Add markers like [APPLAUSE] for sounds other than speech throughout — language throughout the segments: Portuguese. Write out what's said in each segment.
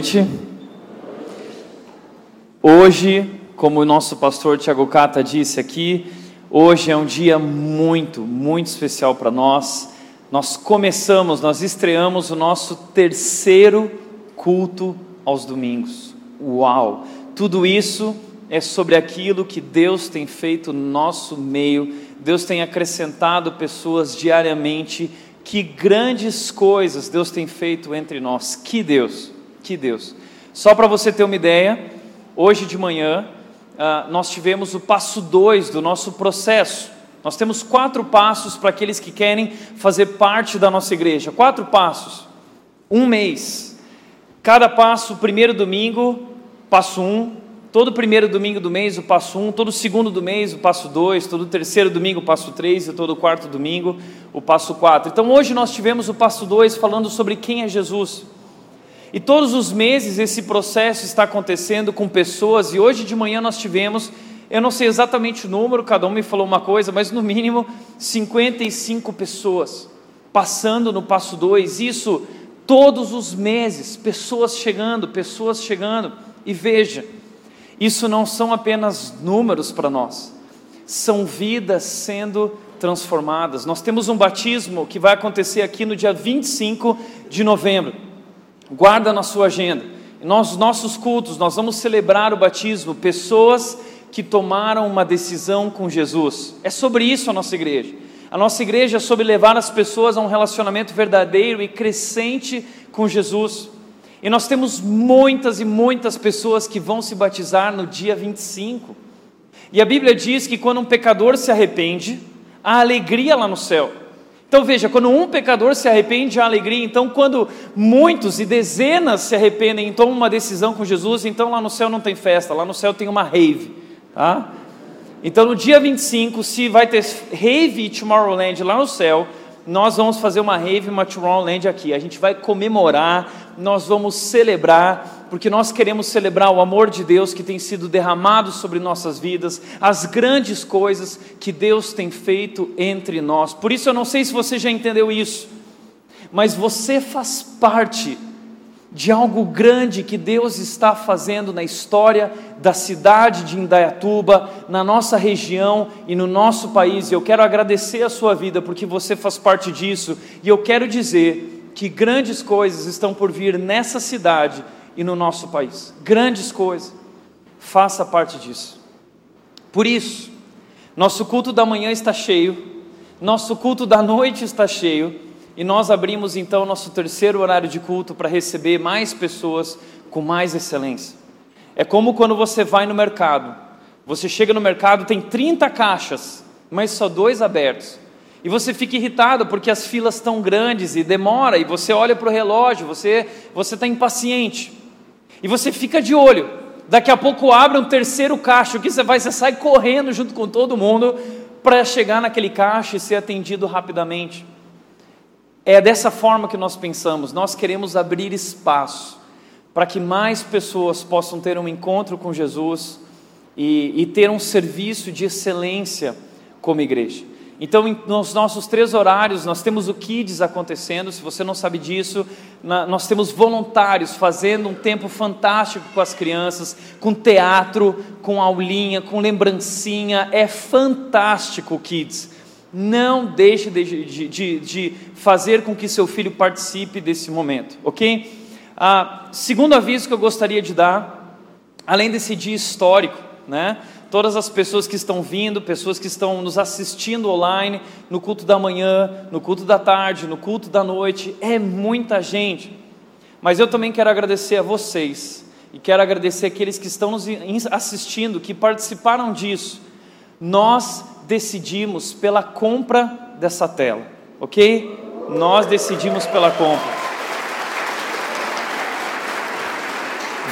noite. Hoje, como o nosso pastor Tiago Cata disse aqui, hoje é um dia muito, muito especial para nós. Nós começamos, nós estreamos o nosso terceiro culto aos domingos. Uau! Tudo isso é sobre aquilo que Deus tem feito no nosso meio. Deus tem acrescentado pessoas diariamente que grandes coisas Deus tem feito entre nós. Que Deus, que Deus. Só para você ter uma ideia, hoje de manhã uh, nós tivemos o passo 2 do nosso processo. Nós temos quatro passos para aqueles que querem fazer parte da nossa igreja. Quatro passos. Um mês. Cada passo, primeiro domingo, passo um, Todo primeiro domingo do mês, o passo 1, um, todo segundo do mês, o passo 2, todo terceiro domingo, o passo 3 e todo quarto domingo, o passo 4. Então hoje nós tivemos o passo 2 falando sobre quem é Jesus. E todos os meses esse processo está acontecendo com pessoas, e hoje de manhã nós tivemos, eu não sei exatamente o número, cada um me falou uma coisa, mas no mínimo 55 pessoas passando no passo 2. Isso todos os meses, pessoas chegando, pessoas chegando. E veja, isso não são apenas números para nós, são vidas sendo transformadas. Nós temos um batismo que vai acontecer aqui no dia 25 de novembro. Guarda na sua agenda. Nos nossos cultos, nós vamos celebrar o batismo, pessoas que tomaram uma decisão com Jesus. É sobre isso a nossa igreja. A nossa igreja é sobre levar as pessoas a um relacionamento verdadeiro e crescente com Jesus. E nós temos muitas e muitas pessoas que vão se batizar no dia 25. E a Bíblia diz que quando um pecador se arrepende, há alegria lá no céu. Então veja, quando um pecador se arrepende, há alegria. Então, quando muitos e dezenas se arrependem e tomam uma decisão com Jesus, então lá no céu não tem festa, lá no céu tem uma rave. Tá? Então, no dia 25, se vai ter rave Tomorrowland lá no céu, nós vamos fazer uma rave, uma Tomorrowland aqui. A gente vai comemorar, nós vamos celebrar, porque nós queremos celebrar o amor de Deus que tem sido derramado sobre nossas vidas, as grandes coisas que Deus tem feito entre nós. Por isso eu não sei se você já entendeu isso, mas você faz parte de algo grande que Deus está fazendo na história da cidade de Indaiatuba, na nossa região e no nosso país. E eu quero agradecer a sua vida porque você faz parte disso. E eu quero dizer que grandes coisas estão por vir nessa cidade e no nosso país. Grandes coisas. Faça parte disso. Por isso, nosso culto da manhã está cheio, nosso culto da noite está cheio e nós abrimos então nosso terceiro horário de culto para receber mais pessoas com mais excelência. É como quando você vai no mercado. Você chega no mercado, tem 30 caixas, mas só dois abertos. E você fica irritado porque as filas estão grandes e demora, e você olha para o relógio, você está impaciente. E você fica de olho. Daqui a pouco abre um terceiro caixa, o que você vai? Você sai correndo junto com todo mundo para chegar naquele caixa e ser atendido rapidamente. É dessa forma que nós pensamos, nós queremos abrir espaço para que mais pessoas possam ter um encontro com Jesus e, e ter um serviço de excelência como igreja. Então, nos nossos três horários, nós temos o Kids acontecendo. Se você não sabe disso, nós temos voluntários fazendo um tempo fantástico com as crianças, com teatro, com aulinha, com lembrancinha. É fantástico o Kids. Não deixe de, de, de, de, fazer com que seu filho participe desse momento, ok? Ah, segundo aviso que eu gostaria de dar, além desse dia histórico, né? Todas as pessoas que estão vindo, pessoas que estão nos assistindo online, no culto da manhã, no culto da tarde, no culto da noite, é muita gente. Mas eu também quero agradecer a vocês e quero agradecer aqueles que estão nos assistindo, que participaram disso. Nós decidimos pela compra dessa tela, ok? Nós decidimos pela compra.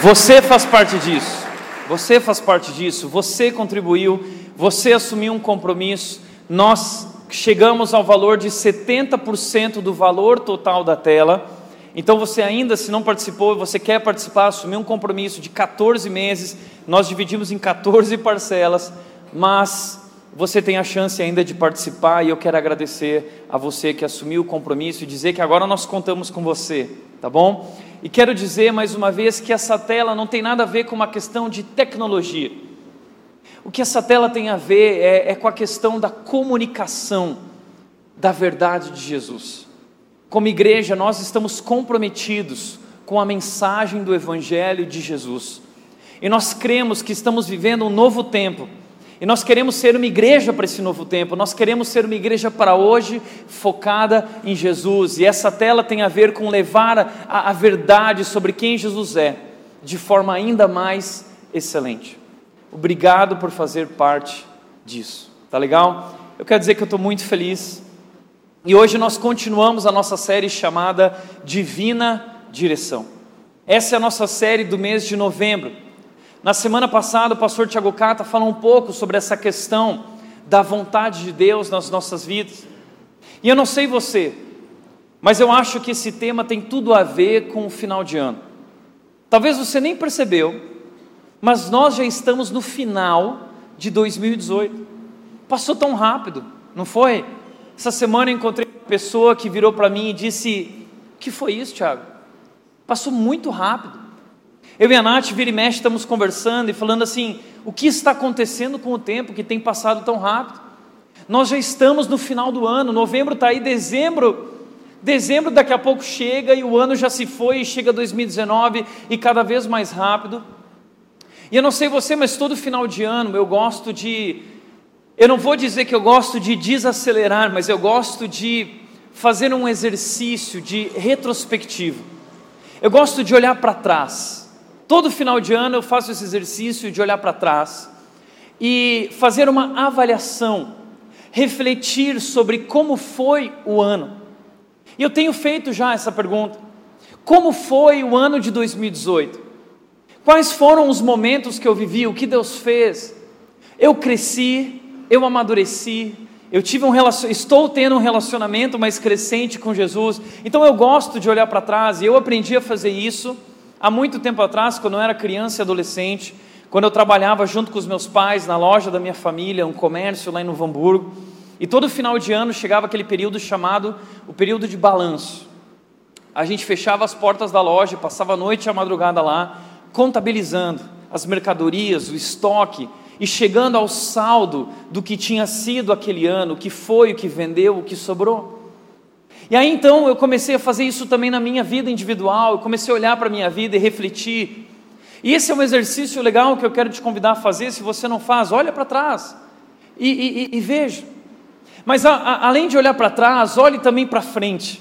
Você faz parte disso. Você faz parte disso. Você contribuiu. Você assumiu um compromisso. Nós chegamos ao valor de 70% do valor total da tela. Então você ainda, se não participou, você quer participar, assumir um compromisso de 14 meses, nós dividimos em 14 parcelas, mas você tem a chance ainda de participar e eu quero agradecer a você que assumiu o compromisso e dizer que agora nós contamos com você, tá bom? E quero dizer mais uma vez que essa tela não tem nada a ver com uma questão de tecnologia. O que essa tela tem a ver é, é com a questão da comunicação da verdade de Jesus. Como igreja, nós estamos comprometidos com a mensagem do Evangelho de Jesus. E nós cremos que estamos vivendo um novo tempo. E nós queremos ser uma igreja para esse novo tempo. Nós queremos ser uma igreja para hoje, focada em Jesus. E essa tela tem a ver com levar a, a verdade sobre quem Jesus é, de forma ainda mais excelente. Obrigado por fazer parte disso. Tá legal? Eu quero dizer que eu estou muito feliz e hoje nós continuamos a nossa série chamada Divina Direção. Essa é a nossa série do mês de novembro. Na semana passada, o pastor Tiago Cata falou um pouco sobre essa questão da vontade de Deus nas nossas vidas. E eu não sei você, mas eu acho que esse tema tem tudo a ver com o final de ano. Talvez você nem percebeu, mas nós já estamos no final de 2018. Passou tão rápido, não foi? Essa semana eu encontrei uma pessoa que virou para mim e disse: que foi isso, Tiago? Passou muito rápido. Eu e a Nath, vira e mexe, estamos conversando e falando assim: o que está acontecendo com o tempo que tem passado tão rápido? Nós já estamos no final do ano, novembro está aí, dezembro. Dezembro daqui a pouco chega e o ano já se foi, e chega 2019 e cada vez mais rápido. E eu não sei você, mas todo final de ano eu gosto de eu não vou dizer que eu gosto de desacelerar, mas eu gosto de fazer um exercício de retrospectivo. Eu gosto de olhar para trás. Todo final de ano eu faço esse exercício de olhar para trás e fazer uma avaliação, refletir sobre como foi o ano. E eu tenho feito já essa pergunta: como foi o ano de 2018? Quais foram os momentos que eu vivi? O que Deus fez? Eu cresci, eu amadureci, eu tive um estou tendo um relacionamento mais crescente com Jesus. Então eu gosto de olhar para trás e eu aprendi a fazer isso há muito tempo atrás, quando eu era criança e adolescente, quando eu trabalhava junto com os meus pais na loja da minha família, um comércio lá em Novo Hamburgo. E todo final de ano chegava aquele período chamado o período de balanço. A gente fechava as portas da loja, passava a noite e a madrugada lá, contabilizando as mercadorias, o estoque, e chegando ao saldo do que tinha sido aquele ano, o que foi, o que vendeu, o que sobrou. E aí então eu comecei a fazer isso também na minha vida individual, eu comecei a olhar para a minha vida e refletir. E esse é um exercício legal que eu quero te convidar a fazer, se você não faz, olha para trás e, e, e, veja. Mas a, a, além de olhar para trás, olhe também para frente.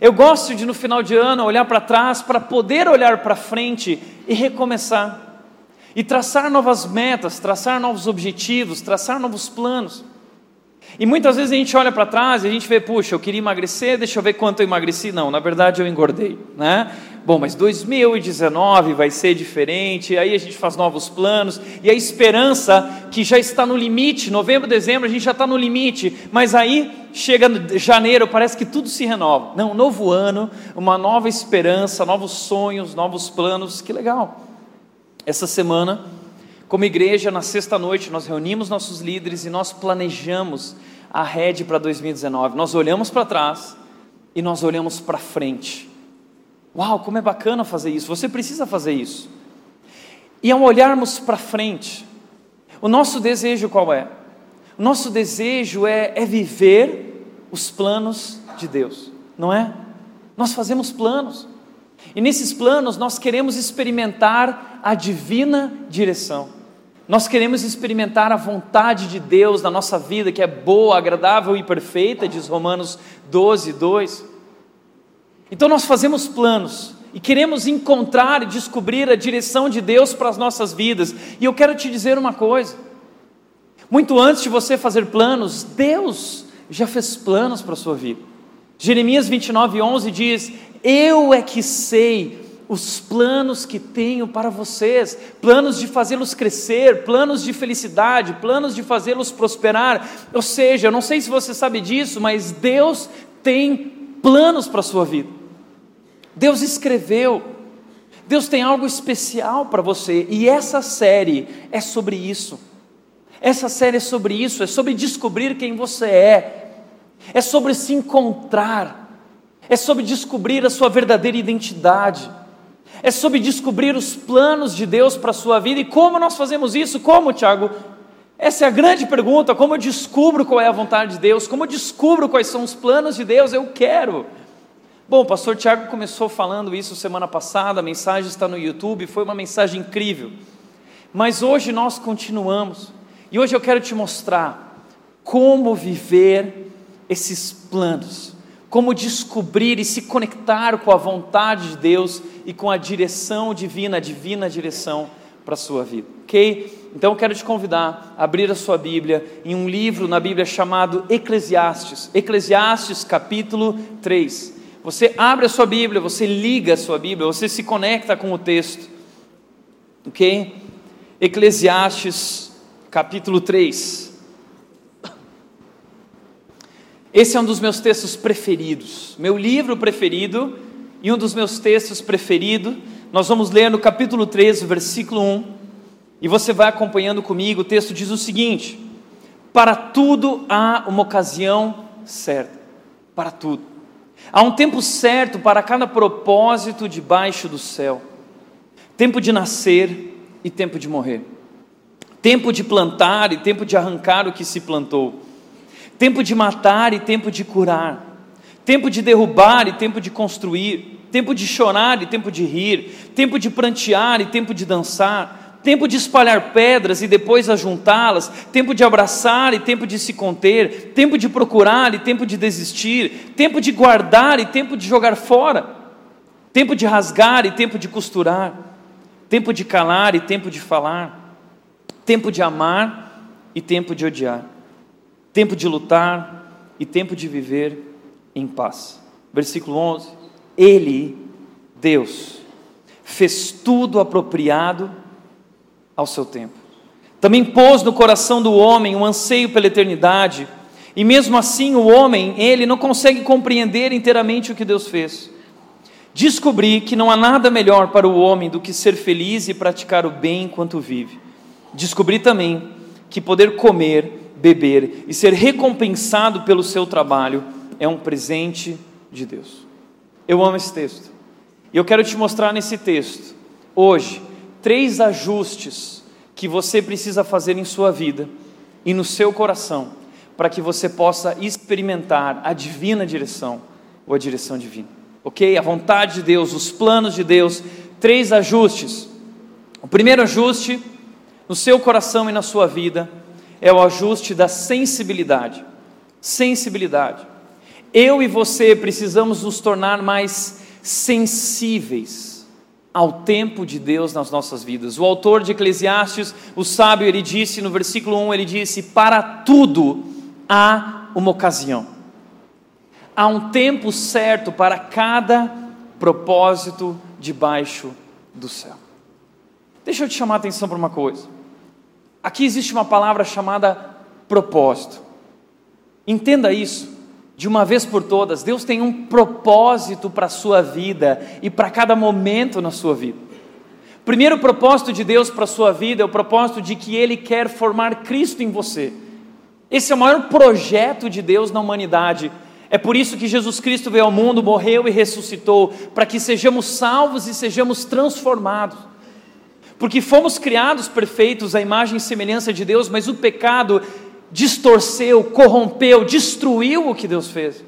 Eu gosto de no final de ano olhar para trás para poder olhar para frente e recomeçar e traçar novas metas, traçar novos objetivos, traçar novos planos. E muitas vezes a gente olha para trás e a gente vê, puxa, eu queria emagrecer, deixa eu ver quanto eu emagreci. Não, na verdade eu engordei, né? Bom, mas 2019 vai ser diferente, aí a gente faz novos planos, e a esperança que já está no limite, novembro, dezembro, a gente já está no limite, mas aí chega janeiro, parece que tudo se renova. Não, novo ano, uma nova esperança, novos sonhos, novos planos, que legal. Essa semana, como igreja, na sexta-noite, nós reunimos nossos líderes e nós planejamos a rede para 2019. Nós olhamos para trás e nós olhamos para frente. Uau, como é bacana fazer isso! Você precisa fazer isso. E ao olharmos para frente, o nosso desejo qual é? O nosso desejo é, é viver os planos de Deus, não é? Nós fazemos planos. E nesses planos nós queremos experimentar a divina direção. Nós queremos experimentar a vontade de Deus na nossa vida, que é boa, agradável e perfeita, diz Romanos 12, 2. Então nós fazemos planos e queremos encontrar e descobrir a direção de Deus para as nossas vidas. E eu quero te dizer uma coisa: muito antes de você fazer planos, Deus já fez planos para a sua vida. Jeremias 29, 11 diz: eu é que sei os planos que tenho para vocês, planos de fazê-los crescer, planos de felicidade, planos de fazê-los prosperar. Ou seja, eu não sei se você sabe disso, mas Deus tem planos para a sua vida. Deus escreveu, Deus tem algo especial para você, e essa série é sobre isso. Essa série é sobre isso, é sobre descobrir quem você é, é sobre se encontrar é sobre descobrir a sua verdadeira identidade, é sobre descobrir os planos de Deus para a sua vida. E como nós fazemos isso? Como, Tiago? Essa é a grande pergunta: como eu descubro qual é a vontade de Deus? Como eu descubro quais são os planos de Deus? Eu quero. Bom, o pastor Tiago começou falando isso semana passada, a mensagem está no YouTube, foi uma mensagem incrível. Mas hoje nós continuamos, e hoje eu quero te mostrar como viver esses planos, como descobrir e se conectar com a vontade de Deus e com a direção divina, a divina direção para a sua vida, ok? Então eu quero te convidar a abrir a sua Bíblia em um livro na Bíblia chamado Eclesiastes, Eclesiastes capítulo 3. Você abre a sua Bíblia, você liga a sua Bíblia, você se conecta com o texto. Ok? Eclesiastes, capítulo 3. Esse é um dos meus textos preferidos, meu livro preferido e um dos meus textos preferidos. Nós vamos ler no capítulo 3, versículo 1, e você vai acompanhando comigo. O texto diz o seguinte: Para tudo há uma ocasião certa, para tudo. Há um tempo certo para cada propósito debaixo do céu: tempo de nascer e tempo de morrer, tempo de plantar e tempo de arrancar o que se plantou, tempo de matar e tempo de curar, tempo de derrubar e tempo de construir, tempo de chorar e tempo de rir, tempo de prantear e tempo de dançar tempo de espalhar pedras e depois ajuntá-las, tempo de abraçar e tempo de se conter, tempo de procurar e tempo de desistir, tempo de guardar e tempo de jogar fora, tempo de rasgar e tempo de costurar, tempo de calar e tempo de falar, tempo de amar e tempo de odiar, tempo de lutar e tempo de viver em paz. Versículo 11: Ele, Deus, fez tudo apropriado ao seu tempo. Também pôs no coração do homem um anseio pela eternidade, e mesmo assim o homem, ele não consegue compreender inteiramente o que Deus fez. Descobri que não há nada melhor para o homem do que ser feliz e praticar o bem enquanto vive. Descobri também que poder comer, beber e ser recompensado pelo seu trabalho é um presente de Deus. Eu amo esse texto. E eu quero te mostrar nesse texto, hoje, três ajustes que você precisa fazer em sua vida e no seu coração, para que você possa experimentar a divina direção ou a direção divina. Ok? A vontade de Deus, os planos de Deus, três ajustes. O primeiro ajuste no seu coração e na sua vida é o ajuste da sensibilidade. Sensibilidade. Eu e você precisamos nos tornar mais sensíveis ao tempo de Deus nas nossas vidas. O autor de Eclesiastes, o sábio, ele disse no versículo 1, ele disse: "Para tudo há uma ocasião. Há um tempo certo para cada propósito debaixo do céu." Deixa eu te chamar a atenção para uma coisa. Aqui existe uma palavra chamada propósito. Entenda isso de uma vez por todas, Deus tem um propósito para a sua vida e para cada momento na sua vida. Primeiro propósito de Deus para a sua vida é o propósito de que Ele quer formar Cristo em você. Esse é o maior projeto de Deus na humanidade. É por isso que Jesus Cristo veio ao mundo, morreu e ressuscitou, para que sejamos salvos e sejamos transformados. Porque fomos criados perfeitos à imagem e semelhança de Deus, mas o pecado distorceu, corrompeu, destruiu o que Deus fez.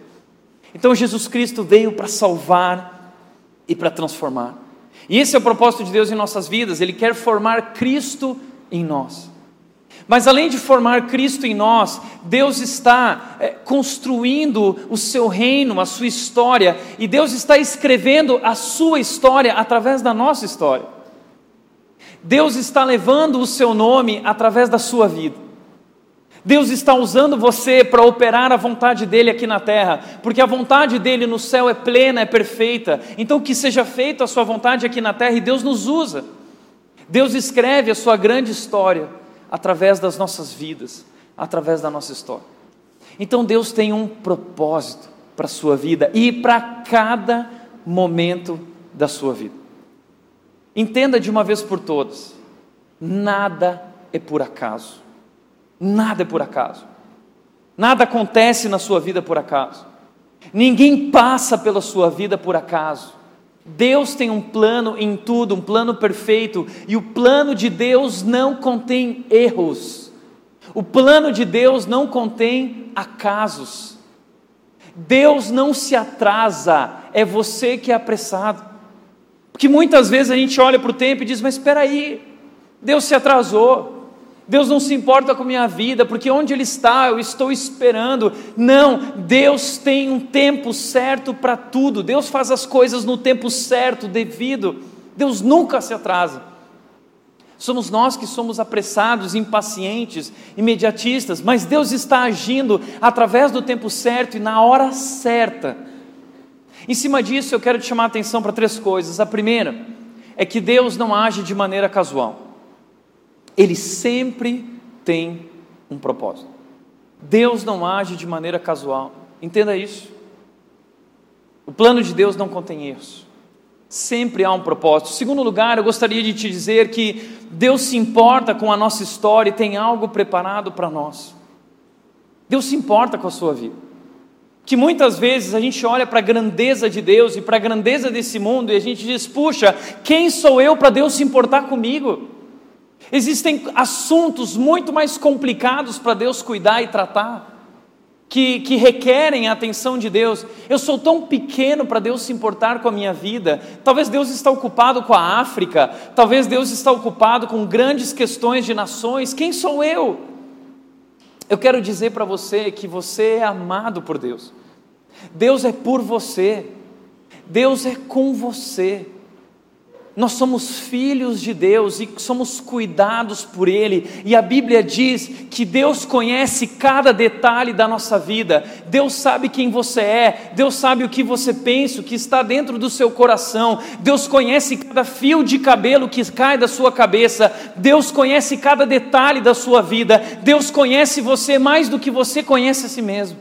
Então Jesus Cristo veio para salvar e para transformar. E esse é o propósito de Deus em nossas vidas, Ele quer formar Cristo em nós. Mas além de formar Cristo em nós, Deus está é, construindo o seu reino, a sua história, e Deus está escrevendo a sua história através da nossa história. Deus está levando o seu nome através da sua vida. Deus está usando você para operar a vontade dele aqui na terra, porque a vontade dele no céu é plena, é perfeita. Então, que seja feita a sua vontade aqui na terra e Deus nos usa. Deus escreve a sua grande história através das nossas vidas, através da nossa história. Então, Deus tem um propósito para a sua vida e para cada momento da sua vida. Entenda de uma vez por todas: nada é por acaso. Nada é por acaso. Nada acontece na sua vida por acaso. Ninguém passa pela sua vida por acaso. Deus tem um plano em tudo, um plano perfeito, e o plano de Deus não contém erros. O plano de Deus não contém acasos. Deus não se atrasa, é você que é apressado. Porque muitas vezes a gente olha para o tempo e diz: Mas espera aí, Deus se atrasou. Deus não se importa com a minha vida, porque onde Ele está, eu estou esperando. Não, Deus tem um tempo certo para tudo, Deus faz as coisas no tempo certo, devido. Deus nunca se atrasa. Somos nós que somos apressados, impacientes, imediatistas, mas Deus está agindo através do tempo certo e na hora certa. Em cima disso, eu quero te chamar a atenção para três coisas. A primeira é que Deus não age de maneira casual ele sempre tem um propósito. Deus não age de maneira casual, entenda isso. O plano de Deus não contém erros, sempre há um propósito. Segundo lugar, eu gostaria de te dizer que Deus se importa com a nossa história e tem algo preparado para nós. Deus se importa com a sua vida. Que muitas vezes a gente olha para a grandeza de Deus e para a grandeza desse mundo e a gente diz: puxa, quem sou eu para Deus se importar comigo? Existem assuntos muito mais complicados para Deus cuidar e tratar, que, que requerem a atenção de Deus. Eu sou tão pequeno para Deus se importar com a minha vida. Talvez Deus está ocupado com a África, talvez Deus está ocupado com grandes questões de nações. Quem sou eu? Eu quero dizer para você que você é amado por Deus. Deus é por você. Deus é com você. Nós somos filhos de Deus e somos cuidados por Ele, e a Bíblia diz que Deus conhece cada detalhe da nossa vida, Deus sabe quem você é, Deus sabe o que você pensa, o que está dentro do seu coração, Deus conhece cada fio de cabelo que cai da sua cabeça, Deus conhece cada detalhe da sua vida, Deus conhece você mais do que você conhece a si mesmo,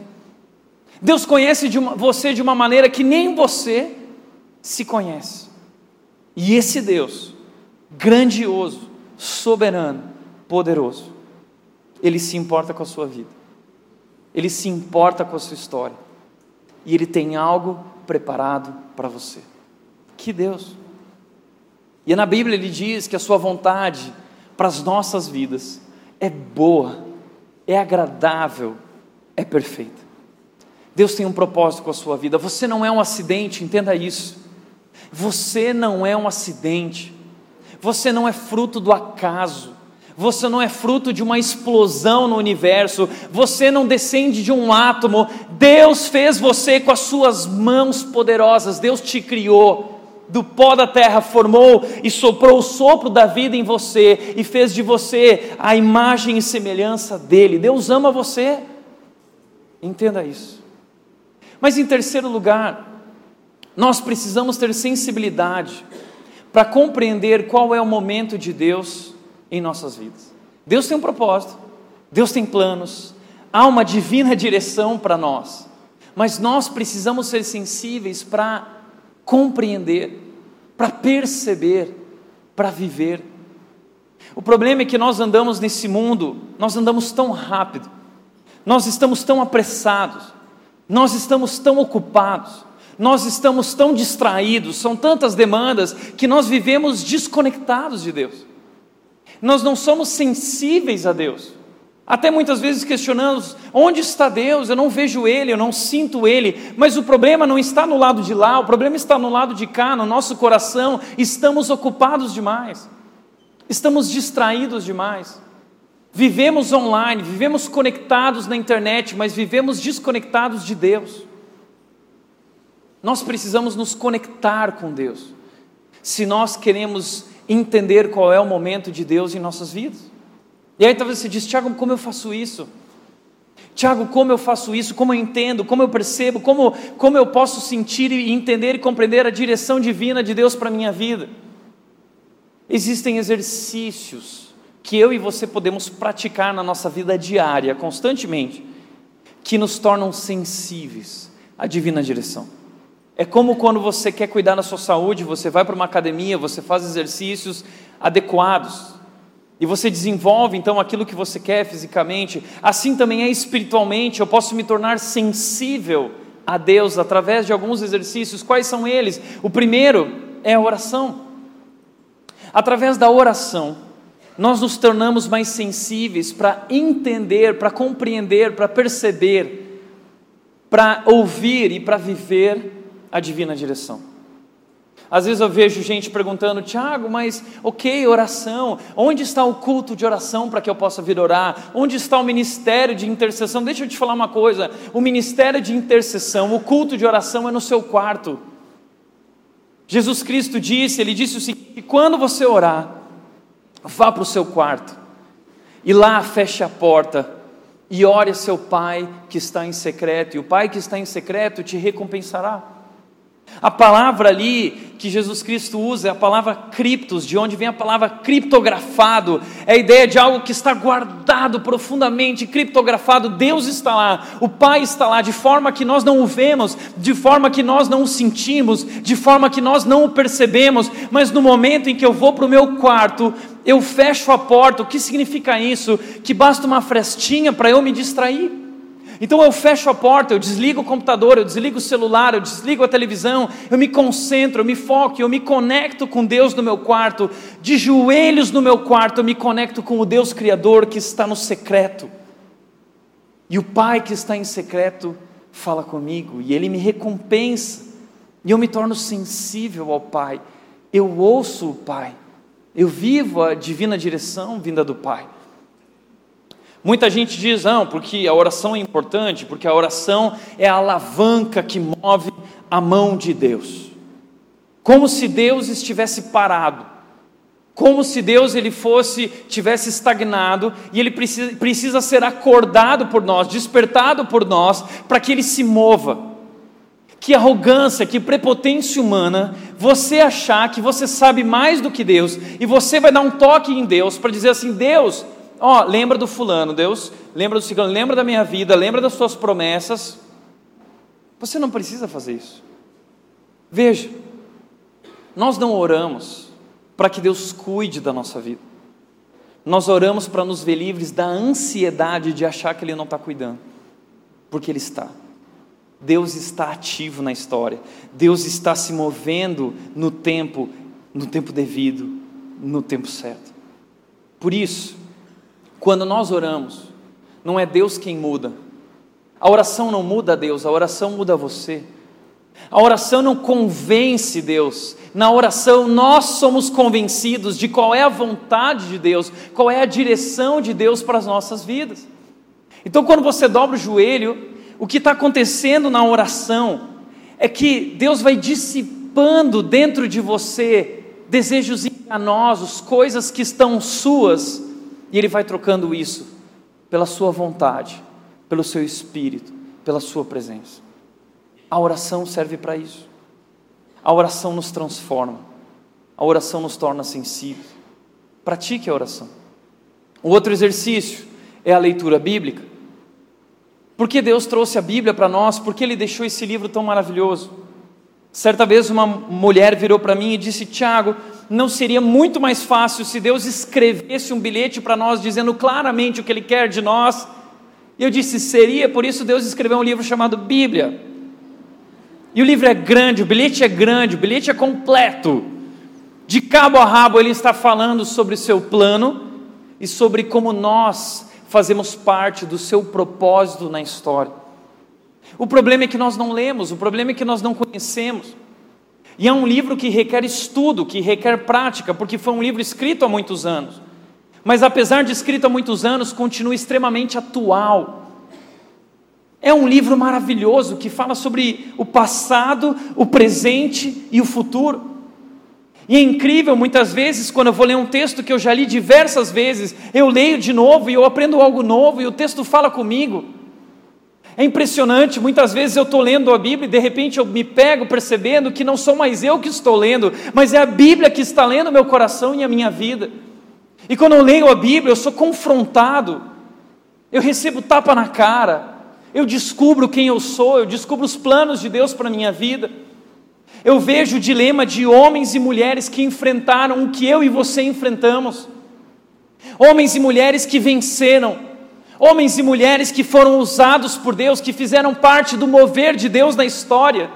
Deus conhece de uma, você de uma maneira que nem você se conhece. E esse Deus, grandioso, soberano, poderoso, ele se importa com a sua vida, ele se importa com a sua história, e ele tem algo preparado para você. Que Deus! E na Bíblia ele diz que a sua vontade para as nossas vidas é boa, é agradável, é perfeita. Deus tem um propósito com a sua vida. Você não é um acidente, entenda isso. Você não é um acidente, você não é fruto do acaso, você não é fruto de uma explosão no universo, você não descende de um átomo, Deus fez você com as suas mãos poderosas, Deus te criou. Do pó da terra formou e soprou o sopro da vida em você e fez de você a imagem e semelhança dele. Deus ama você. Entenda isso. Mas em terceiro lugar, nós precisamos ter sensibilidade para compreender qual é o momento de Deus em nossas vidas. Deus tem um propósito, Deus tem planos, há uma divina direção para nós, mas nós precisamos ser sensíveis para compreender, para perceber, para viver. O problema é que nós andamos nesse mundo, nós andamos tão rápido, nós estamos tão apressados, nós estamos tão ocupados, nós estamos tão distraídos, são tantas demandas, que nós vivemos desconectados de Deus. Nós não somos sensíveis a Deus. Até muitas vezes questionamos: onde está Deus? Eu não vejo Ele, eu não sinto Ele. Mas o problema não está no lado de lá, o problema está no lado de cá, no nosso coração. Estamos ocupados demais, estamos distraídos demais. Vivemos online, vivemos conectados na internet, mas vivemos desconectados de Deus. Nós precisamos nos conectar com Deus, se nós queremos entender qual é o momento de Deus em nossas vidas. E aí talvez você diz, Tiago, como eu faço isso? Tiago, como eu faço isso? Como eu entendo? Como eu percebo? Como, como eu posso sentir e entender e compreender a direção divina de Deus para a minha vida? Existem exercícios que eu e você podemos praticar na nossa vida diária, constantemente, que nos tornam sensíveis à divina direção. É como quando você quer cuidar da sua saúde, você vai para uma academia, você faz exercícios adequados e você desenvolve então aquilo que você quer fisicamente. Assim também é espiritualmente, eu posso me tornar sensível a Deus através de alguns exercícios. Quais são eles? O primeiro é a oração. Através da oração, nós nos tornamos mais sensíveis para entender, para compreender, para perceber, para ouvir e para viver a divina direção. Às vezes eu vejo gente perguntando, Tiago, mas ok, oração, onde está o culto de oração para que eu possa vir orar? Onde está o ministério de intercessão? Deixa eu te falar uma coisa: o ministério de intercessão, o culto de oração é no seu quarto. Jesus Cristo disse, ele disse o seguinte: quando você orar, vá para o seu quarto. E lá feche a porta e ore a seu pai que está em secreto, e o pai que está em secreto te recompensará. A palavra ali que Jesus Cristo usa é a palavra criptos, de onde vem a palavra criptografado, é a ideia de algo que está guardado profundamente, criptografado. Deus está lá, o Pai está lá, de forma que nós não o vemos, de forma que nós não o sentimos, de forma que nós não o percebemos, mas no momento em que eu vou para o meu quarto, eu fecho a porta. O que significa isso? Que basta uma frestinha para eu me distrair. Então eu fecho a porta, eu desligo o computador, eu desligo o celular, eu desligo a televisão, eu me concentro, eu me foco, eu me conecto com Deus no meu quarto, de joelhos no meu quarto, eu me conecto com o Deus Criador que está no secreto. E o Pai que está em secreto fala comigo, e Ele me recompensa, e eu me torno sensível ao Pai. Eu ouço o Pai, eu vivo a divina direção vinda do Pai. Muita gente diz, não, porque a oração é importante, porque a oração é a alavanca que move a mão de Deus. Como se Deus estivesse parado, como se Deus ele fosse tivesse estagnado e ele precisa, precisa ser acordado por nós, despertado por nós, para que ele se mova. Que arrogância, que prepotência humana você achar que você sabe mais do que Deus e você vai dar um toque em Deus para dizer assim: Deus, ó, lembra do fulano, Deus, lembra do ciclano, lembra da minha vida, lembra das suas promessas. Você não precisa fazer isso. Veja, nós não oramos para que Deus cuide da nossa vida. Nós oramos para nos ver livres da ansiedade de achar que Ele não está cuidando, porque Ele está. Deus está ativo na história, Deus está se movendo no tempo, no tempo devido, no tempo certo. Por isso, quando nós oramos, não é Deus quem muda. A oração não muda Deus, a oração muda você. A oração não convence Deus. Na oração nós somos convencidos de qual é a vontade de Deus, qual é a direção de Deus para as nossas vidas. Então, quando você dobra o joelho, o que está acontecendo na oração é que Deus vai dissipando dentro de você desejos enganosos, coisas que estão suas e Ele vai trocando isso pela Sua vontade, pelo Seu Espírito, pela Sua presença. A oração serve para isso. A oração nos transforma. A oração nos torna sensíveis. Pratique a oração. O outro exercício é a leitura bíblica. Por que Deus trouxe a Bíblia para nós? Por que Ele deixou esse livro tão maravilhoso? Certa vez uma mulher virou para mim e disse: Tiago, não seria muito mais fácil se Deus escrevesse um bilhete para nós dizendo claramente o que Ele quer de nós? E eu disse: seria, por isso Deus escreveu um livro chamado Bíblia. E o livro é grande, o bilhete é grande, o bilhete é completo. De cabo a rabo ele está falando sobre o seu plano e sobre como nós fazemos parte do seu propósito na história. O problema é que nós não lemos, o problema é que nós não conhecemos. E é um livro que requer estudo, que requer prática, porque foi um livro escrito há muitos anos. Mas apesar de escrito há muitos anos, continua extremamente atual. É um livro maravilhoso que fala sobre o passado, o presente e o futuro. E é incrível, muitas vezes, quando eu vou ler um texto que eu já li diversas vezes, eu leio de novo e eu aprendo algo novo e o texto fala comigo. É impressionante, muitas vezes eu estou lendo a Bíblia e de repente eu me pego percebendo que não sou mais eu que estou lendo, mas é a Bíblia que está lendo meu coração e a minha vida. E quando eu leio a Bíblia, eu sou confrontado, eu recebo tapa na cara, eu descubro quem eu sou, eu descubro os planos de Deus para a minha vida. Eu vejo o dilema de homens e mulheres que enfrentaram o que eu e você enfrentamos, homens e mulheres que venceram. Homens e mulheres que foram usados por Deus, que fizeram parte do mover de Deus na história.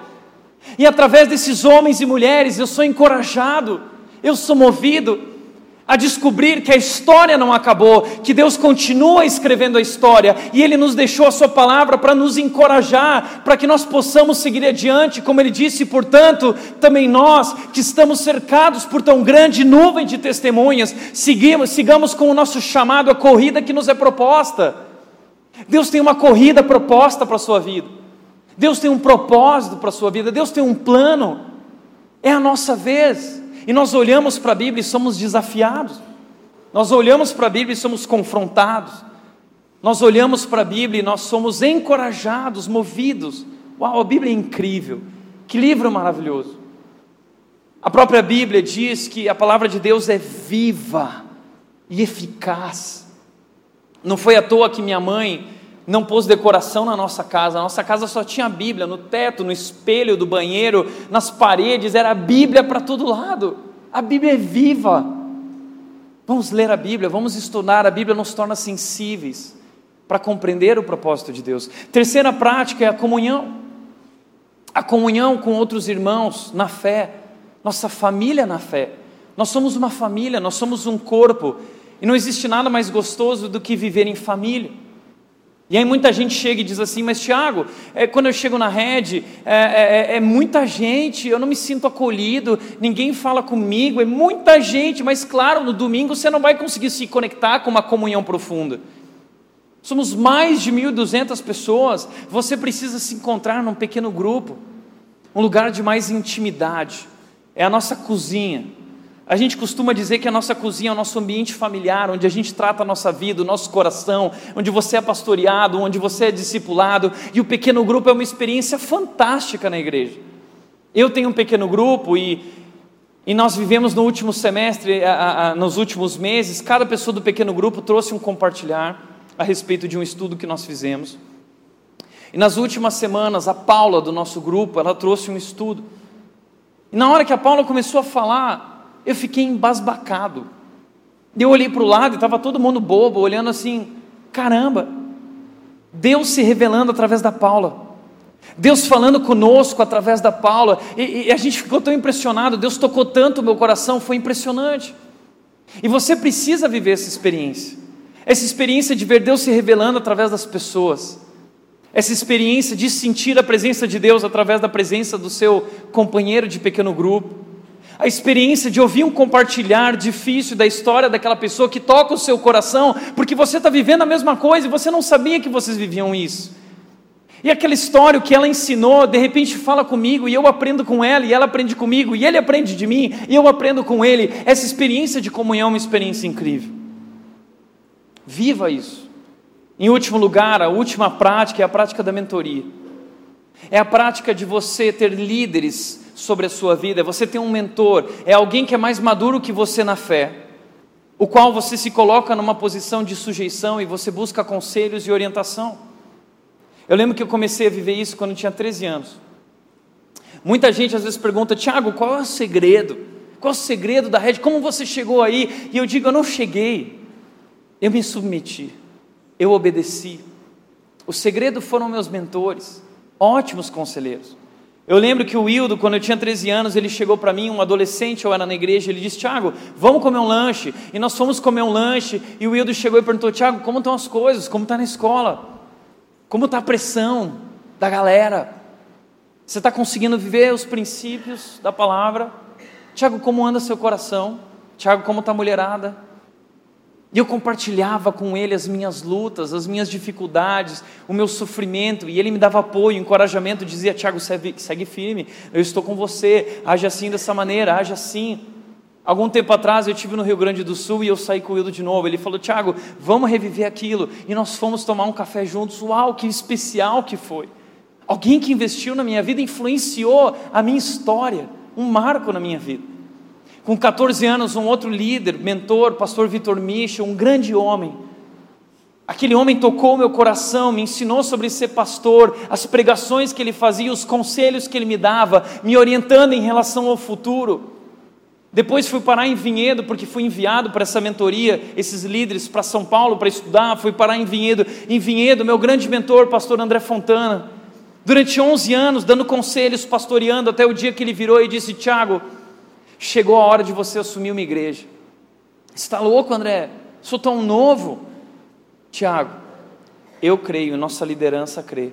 E através desses homens e mulheres eu sou encorajado, eu sou movido a descobrir que a história não acabou, que Deus continua escrevendo a história e Ele nos deixou a Sua palavra para nos encorajar, para que nós possamos seguir adiante, como Ele disse, portanto, também nós que estamos cercados por tão grande nuvem de testemunhas, seguimos, sigamos com o nosso chamado, a corrida que nos é proposta. Deus tem uma corrida proposta para a sua vida, Deus tem um propósito para a sua vida, Deus tem um plano, é a nossa vez. E nós olhamos para a Bíblia e somos desafiados. Nós olhamos para a Bíblia e somos confrontados. Nós olhamos para a Bíblia e nós somos encorajados, movidos. Uau, a Bíblia é incrível. Que livro maravilhoso. A própria Bíblia diz que a palavra de Deus é viva e eficaz. Não foi à toa que minha mãe não pôs decoração na nossa casa. A nossa casa só tinha Bíblia no teto, no espelho do banheiro, nas paredes, era a Bíblia para todo lado. A Bíblia é viva. Vamos ler a Bíblia, vamos estudar. A Bíblia nos torna sensíveis para compreender o propósito de Deus. Terceira prática é a comunhão. A comunhão com outros irmãos na fé, nossa família na fé. Nós somos uma família, nós somos um corpo, e não existe nada mais gostoso do que viver em família. E aí muita gente chega e diz assim, mas Tiago, é, quando eu chego na rede, é, é, é, é, muita gente, eu não me sinto acolhido, ninguém fala comigo, é muita gente, mas claro, no domingo você não vai conseguir se conectar com uma comunhão profunda. Somos mais de 1.200 pessoas, você precisa se encontrar num pequeno grupo, um lugar de mais intimidade, é a nossa cozinha, a gente costuma dizer que a nossa cozinha é o nosso ambiente familiar, onde a gente trata a nossa vida, o nosso coração, onde você é pastoreado, onde você é discipulado, e o pequeno grupo é uma experiência fantástica na igreja. Eu tenho um pequeno grupo e, e nós vivemos no último semestre, a, a, nos últimos meses, cada pessoa do pequeno grupo trouxe um compartilhar a respeito de um estudo que nós fizemos. E nas últimas semanas, a Paula do nosso grupo, ela trouxe um estudo. E na hora que a Paula começou a falar, eu fiquei embasbacado. Eu olhei para o lado e estava todo mundo bobo, olhando assim: caramba, Deus se revelando através da Paula. Deus falando conosco através da Paula, e, e, a gente ficou tão impressionado, Deus tocou tanto o meu coração, foi impressionante. E você precisa viver essa experiência, essa experiência de ver Deus se revelando através das pessoas, essa experiência de sentir a presença de Deus através da presença do seu companheiro de pequeno grupo a experiência de ouvir um compartilhar difícil da história daquela pessoa que toca o seu coração, porque você está vivendo a mesma coisa e você não sabia que vocês viviam isso. E aquela história que ela ensinou, de repente fala comigo e eu aprendo com ela, e ela aprende comigo, e ele aprende de mim, e eu aprendo com ele. Essa experiência de comunhão é uma experiência incrível. Viva isso. Em último lugar, a última prática é a prática da mentoria. É a prática de você ter líderes sobre a sua vida, é você tem um mentor, é alguém que é mais maduro que você na fé, o qual você se coloca numa posição de sujeição e você busca conselhos e orientação. Eu lembro que eu comecei a viver isso quando eu tinha 13 anos. Muita gente às vezes pergunta, Tiago, qual é o segredo? Qual é o segredo da rede? Como você chegou aí? E eu digo, eu não cheguei, eu me submeti, eu obedeci. O segredo foram meus mentores, ótimos conselheiros. Eu lembro que o Wildo, quando eu tinha 13 anos, ele chegou para mim, um adolescente, eu era na igreja, ele disse: Tiago, vamos comer um lanche. E nós fomos comer um lanche, e o Wildo chegou e perguntou: Tiago, como estão as coisas? Como está na escola? Como está a pressão da galera? Você está conseguindo viver os princípios da palavra? Tiago, como anda seu coração? Tiago, como está a mulherada? E eu compartilhava com ele as minhas lutas, as minhas dificuldades, o meu sofrimento, e ele me dava apoio, encorajamento, dizia: Tiago, segue, segue firme, eu estou com você, age assim dessa maneira, age assim. Algum tempo atrás eu estive no Rio Grande do Sul e eu saí com o de novo. Ele falou: Tiago, vamos reviver aquilo. E nós fomos tomar um café juntos. Uau, que especial que foi! Alguém que investiu na minha vida influenciou a minha história, um marco na minha vida. Com 14 anos, um outro líder, mentor, pastor Vitor Michel, um grande homem. Aquele homem tocou meu coração, me ensinou sobre ser pastor, as pregações que ele fazia, os conselhos que ele me dava, me orientando em relação ao futuro. Depois fui parar em Vinhedo, porque fui enviado para essa mentoria, esses líderes para São Paulo para estudar. Fui parar em Vinhedo. Em Vinhedo, meu grande mentor, pastor André Fontana, durante 11 anos, dando conselhos, pastoreando, até o dia que ele virou e disse: Tiago, chegou a hora de você assumir uma igreja. Está louco, André? Sou tão novo. Tiago, eu creio, nossa liderança crê,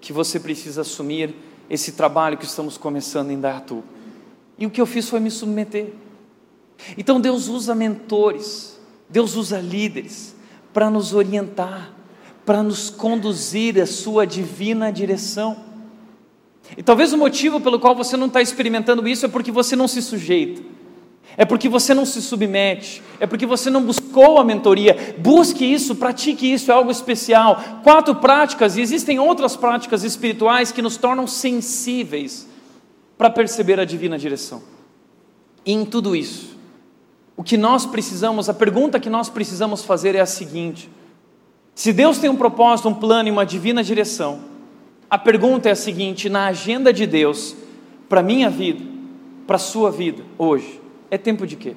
que você precisa assumir esse trabalho que estamos começando em Dayatu. E o que eu fiz foi me submeter. Então Deus usa mentores, Deus usa líderes para nos orientar, para nos conduzir à sua divina direção. E talvez o motivo pelo qual você não está experimentando isso é porque você não se sujeita, é porque você não se submete, é porque você não buscou a mentoria. Busque isso, pratique isso, é algo especial. Quatro práticas, e existem outras práticas espirituais que nos tornam sensíveis para perceber a divina direção. E em tudo isso, o que nós precisamos, a pergunta que nós precisamos fazer é a seguinte: se Deus tem um propósito, um plano e uma divina direção, a pergunta é a seguinte: na agenda de Deus, para minha vida, para a sua vida, hoje, é tempo de quê?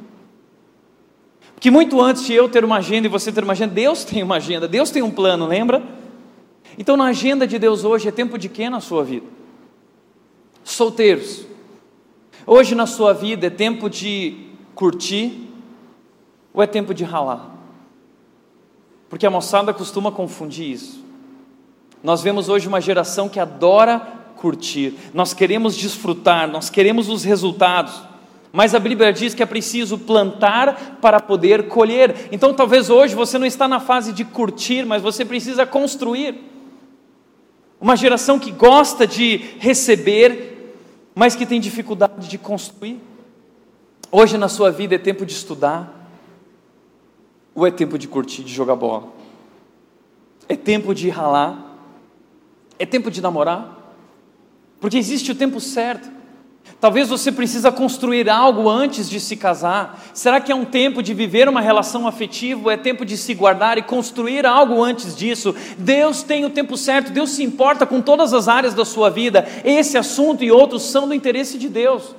Porque muito antes de eu ter uma agenda e você ter uma agenda, Deus tem uma agenda, Deus tem um plano, lembra? Então, na agenda de Deus hoje, é tempo de quê na sua vida? Solteiros, hoje na sua vida é tempo de curtir ou é tempo de ralar? Porque a moçada costuma confundir isso. Nós vemos hoje uma geração que adora curtir, nós queremos desfrutar, nós queremos os resultados. Mas a Bíblia diz que é preciso plantar para poder colher. Então talvez hoje você não está na fase de curtir, mas você precisa construir. Uma geração que gosta de receber, mas que tem dificuldade de construir. Hoje na sua vida é tempo de estudar, ou é tempo de curtir, de jogar bola? É tempo de ralar? É tempo de namorar? Porque existe o tempo certo. Talvez você precisa construir algo antes de se casar. Será que é um tempo de viver uma relação afetiva? É tempo de se guardar e construir algo antes disso? Deus tem o tempo certo. Deus se importa com todas as áreas da sua vida. Esse assunto e outros são do interesse de Deus.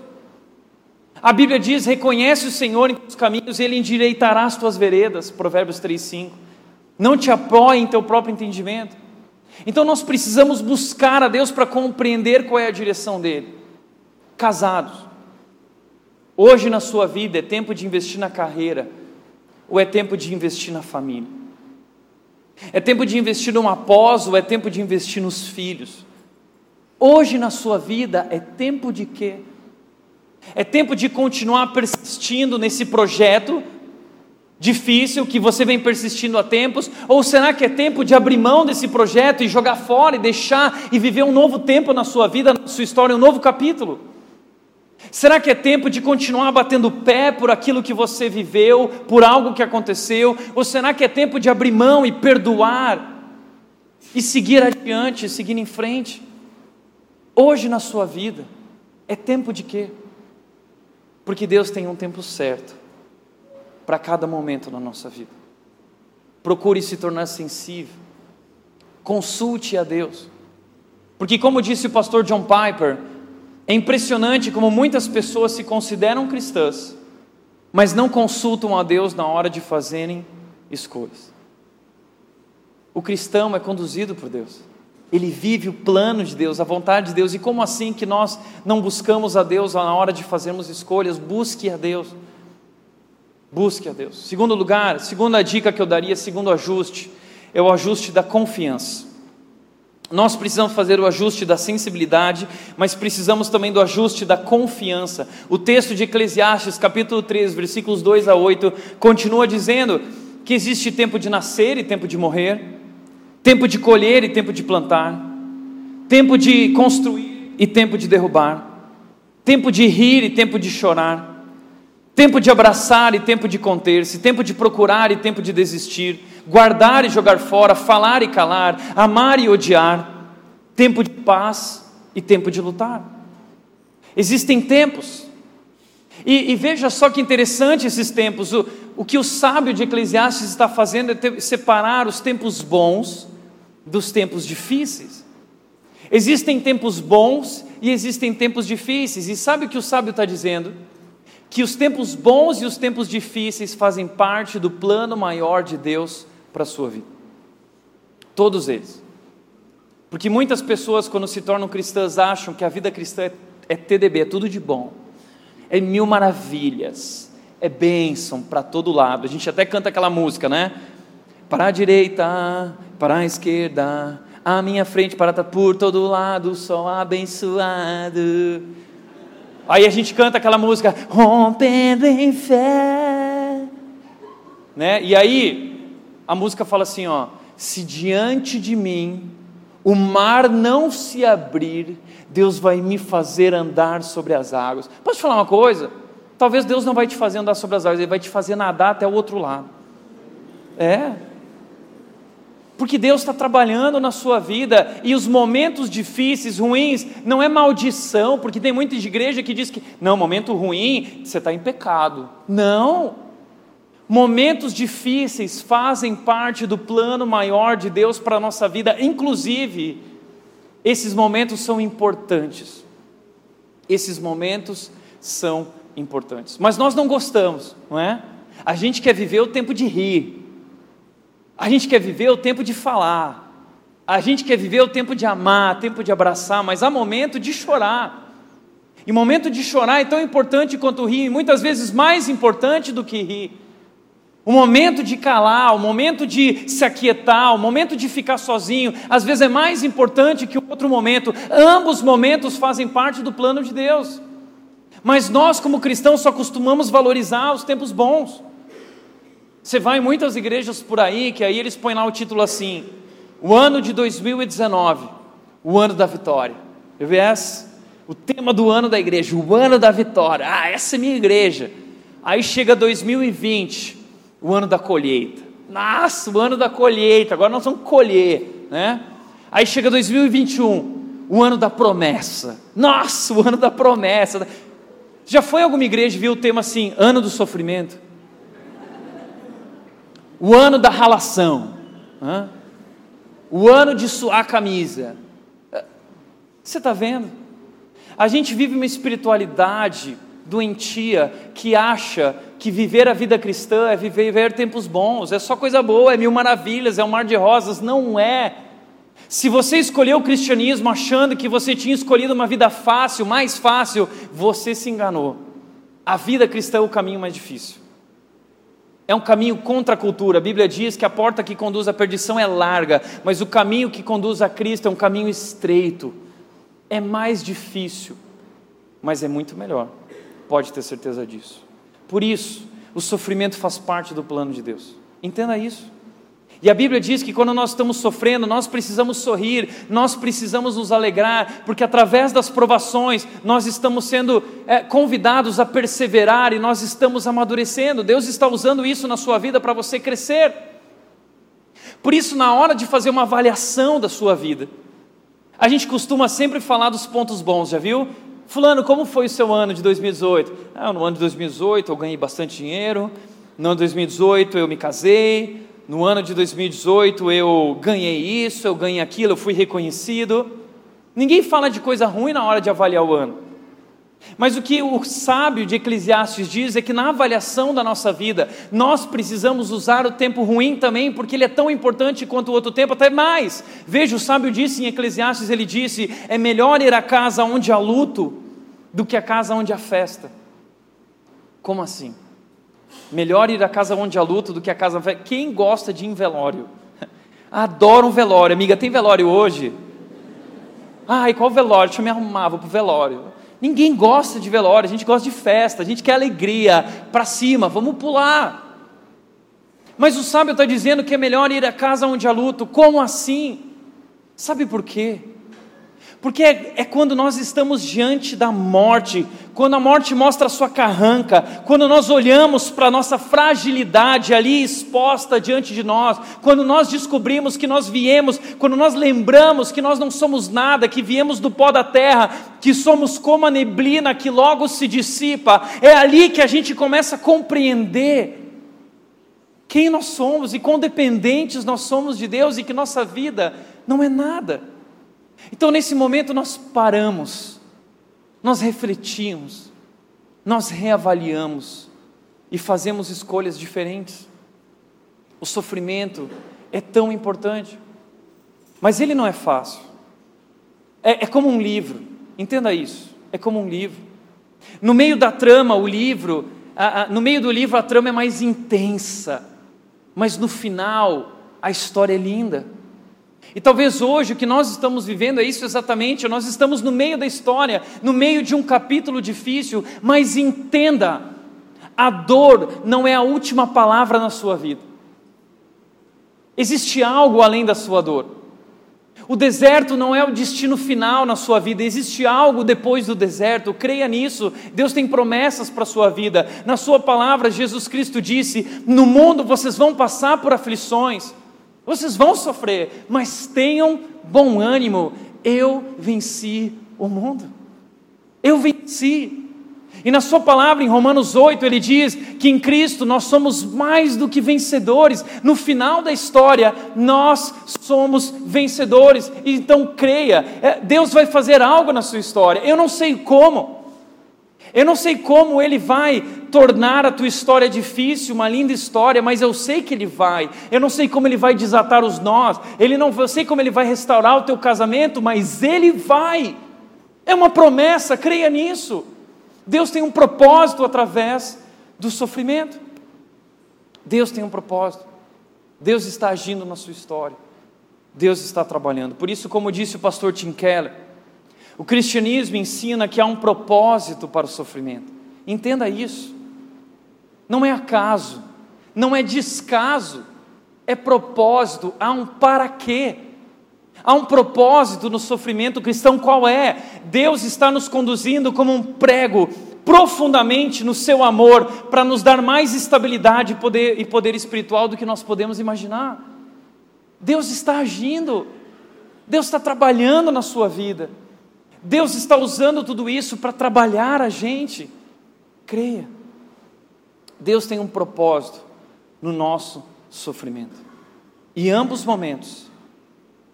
A Bíblia diz: reconhece o Senhor em teus caminhos e Ele endireitará as tuas veredas. Provérbios 3,5. Não te apoie em teu próprio entendimento. Então nós precisamos buscar a Deus para compreender qual é a direção dEle casados. Hoje na sua vida é tempo de investir na carreira ou é tempo de investir na família? É tempo de investir numa pós ou é tempo de investir nos filhos? Hoje na sua vida é tempo de quê? É tempo de continuar persistindo nesse projeto difícil que você vem persistindo há tempos? Ou será que é tempo de abrir mão desse projeto e jogar fora e deixar e viver um novo tempo na sua vida, na sua história, um novo capítulo? Será que é tempo de continuar batendo pé por aquilo que você viveu, por algo que aconteceu? Ou será que é tempo de abrir mão e perdoar e seguir adiante, seguir em frente? Hoje na sua vida, é tempo de quê? Porque Deus tem um tempo certo para cada momento na nossa vida. Procure se tornar sensível. Consulte a Deus. Porque, como disse o pastor John Piper, é impressionante como muitas pessoas se consideram cristãs, mas não consultam a Deus na hora de fazerem escolhas. O cristão é conduzido por Deus. Ele vive o plano de Deus, a vontade de Deus. E como assim que nós não buscamos a Deus na hora de fazermos escolhas? Busque a Deus. Busque a Deus. Segundo lugar, segunda dica que eu daria, segundo ajuste, é o ajuste da confiança. Nós precisamos fazer o ajuste da sensibilidade, mas precisamos também do ajuste da confiança. O texto de Eclesiastes, capítulo 3, versículos 2 a 8, continua dizendo que existe tempo de nascer e tempo de morrer, tempo de colher e tempo de plantar, tempo de construir e tempo de derrubar, tempo de rir e tempo de chorar, tempo de abraçar e tempo de conter-se, tempo de procurar e tempo de desistir guardar e jogar fora, falar e calar, amar e odiar, tempo de paz e tempo de lutar. Existem tempos, e, e veja só que interessante esses tempos, o, o que o sábio de Eclesiastes está fazendo é ter, separar os tempos bons dos tempos difíceis. Existem tempos bons e existem tempos difíceis, e sabe o que o sábio está dizendo? Que os tempos bons e os tempos difíceis fazem parte do plano maior de Deus para a sua vida. Todos eles. Porque muitas pessoas, quando se tornam cristãs, acham que a vida cristã é, é TDB, é tudo de bom, é mil maravilhas, é bênção para todo lado. A gente até canta aquela música, né? Para a direita, para a esquerda, a minha frente para estar por todo lado, só abençoado. Aí a gente canta aquela música, rompendo em fé. Né? E aí a música fala assim, ó, se diante de mim o mar não se abrir, Deus vai me fazer andar sobre as águas. Posso te falar uma coisa? Talvez Deus não vai te fazer andar sobre as águas, Ele vai te fazer nadar até o outro lado. É, porque Deus está trabalhando na sua vida e os momentos difíceis, ruins, não é maldição, porque tem muita igreja que diz que, não, momento ruim, você está em pecado. Não. Momentos difíceis fazem parte do plano maior de Deus para a nossa vida, inclusive, esses momentos são importantes. Esses momentos são importantes. Mas nós não gostamos, não é? A gente quer viver o tempo de rir. A gente quer viver o tempo de falar, a gente quer viver o tempo de amar, tempo de abraçar, mas há momento de chorar. E momento de chorar é tão importante quanto rir, e muitas vezes mais importante do que rir. O momento de calar, o momento de se aquietar, o momento de ficar sozinho, às vezes é mais importante que o outro momento. Ambos momentos fazem parte do plano de Deus. Mas nós, como cristãos, só costumamos valorizar os tempos bons. Você vai em muitas igrejas por aí, que aí eles põem lá o título assim: O ano de 2019, o ano da vitória. VS, o tema do ano da igreja, o ano da vitória. Ah, essa é minha igreja. Aí chega 2020, o ano da colheita. Nossa, o ano da colheita, agora nós vamos colher, né? Aí chega 2021, o ano da promessa. Nossa, o ano da promessa. Já foi alguma igreja viu o tema assim, ano do sofrimento? O ano da ralação, o ano de suar a camisa. Você está vendo? A gente vive uma espiritualidade doentia que acha que viver a vida cristã é viver tempos bons, é só coisa boa, é mil maravilhas, é um mar de rosas. Não é. Se você escolheu o cristianismo achando que você tinha escolhido uma vida fácil, mais fácil, você se enganou. A vida cristã é o caminho mais difícil é um caminho contra a cultura. A Bíblia diz que a porta que conduz à perdição é larga, mas o caminho que conduz a Cristo é um caminho estreito. É mais difícil, mas é muito melhor. Pode ter certeza disso. Por isso, o sofrimento faz parte do plano de Deus. Entenda isso. E a Bíblia diz que quando nós estamos sofrendo, nós precisamos sorrir, nós precisamos nos alegrar, porque através das provações nós estamos sendo é, convidados a perseverar e nós estamos amadurecendo. Deus está usando isso na sua vida para você crescer. Por isso, na hora de fazer uma avaliação da sua vida, a gente costuma sempre falar dos pontos bons, já viu? Fulano, como foi o seu ano de 2018? Ah, no ano de 2018 eu ganhei bastante dinheiro, no ano de 2018 eu me casei, no ano de 2018 eu ganhei isso, eu ganhei aquilo, eu fui reconhecido. Ninguém fala de coisa ruim na hora de avaliar o ano. Mas o que o sábio de Eclesiastes diz é que na avaliação da nossa vida, nós precisamos usar o tempo ruim também, porque ele é tão importante quanto o outro tempo, até mais. Veja, o sábio disse em Eclesiastes: ele disse, é melhor ir à casa onde há luto do que a casa onde há festa. Como assim? Melhor ir à casa onde há luto do que a casa. Quem gosta de ir em velório? [LAUGHS] Adoro um velório. Amiga, tem velório hoje? Ai, qual velório? Deixa eu me arrumar, vou pro velório. Ninguém gosta de velório, a gente gosta de festa, a gente quer alegria, para cima, vamos pular. Mas o sábio está dizendo que é melhor ir à casa onde há luto. Como assim? Sabe por quê? Porque é, é, quando nós estamos diante da morte, quando a morte mostra a sua carranca, quando nós olhamos para a nossa fragilidade ali exposta diante de nós, quando nós descobrimos que nós viemos, quando nós lembramos que nós não somos nada, que viemos do pó da terra, que somos como a neblina que logo se dissipa, é ali que a gente começa a compreender quem nós somos e quão dependentes nós somos de Deus e que nossa vida não é nada. Então, nesse momento, nós paramos, nós refletimos nós reavaliamos e fazemos escolhas diferentes. O sofrimento é tão importante, mas ele não é fácil. É, é como um livro, entenda isso. É como um livro. No meio da trama, o livro, a, a, no meio do livro, a trama é mais intensa, mas no final, a história é linda. E talvez hoje o que nós estamos vivendo é isso exatamente, nós estamos no meio da história, no meio de um capítulo difícil, mas entenda, a dor não é a última palavra na sua vida. Existe algo além da sua dor. O deserto não é o destino final na sua vida, existe algo depois do deserto, creia nisso. Deus tem promessas para a sua vida. Na Sua palavra, Jesus Cristo disse: No mundo vocês vão passar por aflições, vocês vão sofrer, mas tenham bom ânimo. Eu venci o mundo. Eu venci. E na sua palavra, em Romanos 8, ele diz que em Cristo nós somos mais do que vencedores. No final da história, nós somos vencedores. Então creia, é, Deus vai fazer algo na sua história. Eu não sei como. Eu não sei como ele vai tornar a tua história difícil, uma linda história, mas eu sei que ele vai. Eu não sei como ele vai desatar os nós. Ele não, eu sei como ele vai restaurar o teu casamento, mas ele vai. É uma promessa, creia nisso. Deus tem um propósito através do sofrimento. Deus tem um propósito. Deus está agindo na sua história. Deus está trabalhando. Por isso, como disse o pastor Tim Keller, o cristianismo ensina que há um propósito para o sofrimento. Entenda isso. Não é acaso, não é descaso, é propósito, há um para quê. Há um propósito no sofrimento cristão, qual é? Deus está nos conduzindo como um prego profundamente no seu amor para nos dar mais estabilidade e poder, e poder espiritual do que nós podemos imaginar. Deus está agindo, Deus está trabalhando na sua vida. Deus está usando tudo isso para trabalhar a gente. Creia. Deus tem um propósito no nosso sofrimento. E ambos momentos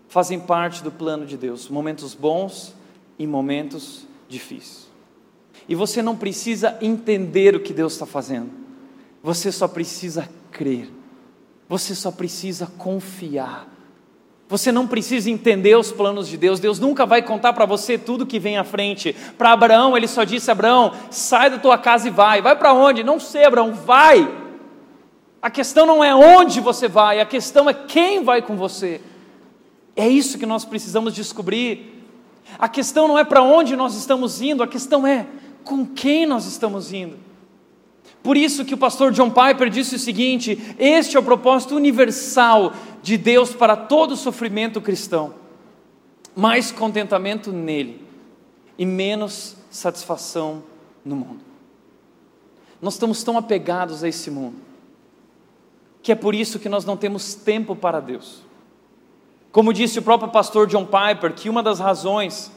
fazem parte do plano de Deus, momentos bons e momentos difíceis. E você não precisa entender o que Deus está fazendo, você só precisa crer, você só precisa confiar você não precisa entender os planos de Deus, Deus nunca vai contar para você tudo que vem à frente. Para Abraão, ele só disse: Abraão, sai da tua casa e vai. Vai para onde? Não sei, Abraão, vai. A questão não é onde você vai, a questão é quem vai com você. É isso que nós precisamos descobrir. A questão não é para onde nós estamos indo, a questão é com quem nós estamos indo. Por isso que o pastor John Piper disse o seguinte: este é o propósito universal de Deus para todo sofrimento cristão. Mais contentamento nele e menos satisfação no mundo. Nós estamos tão apegados a esse mundo que é por isso que nós não temos tempo para Deus. Como disse o próprio pastor John Piper, que uma das razões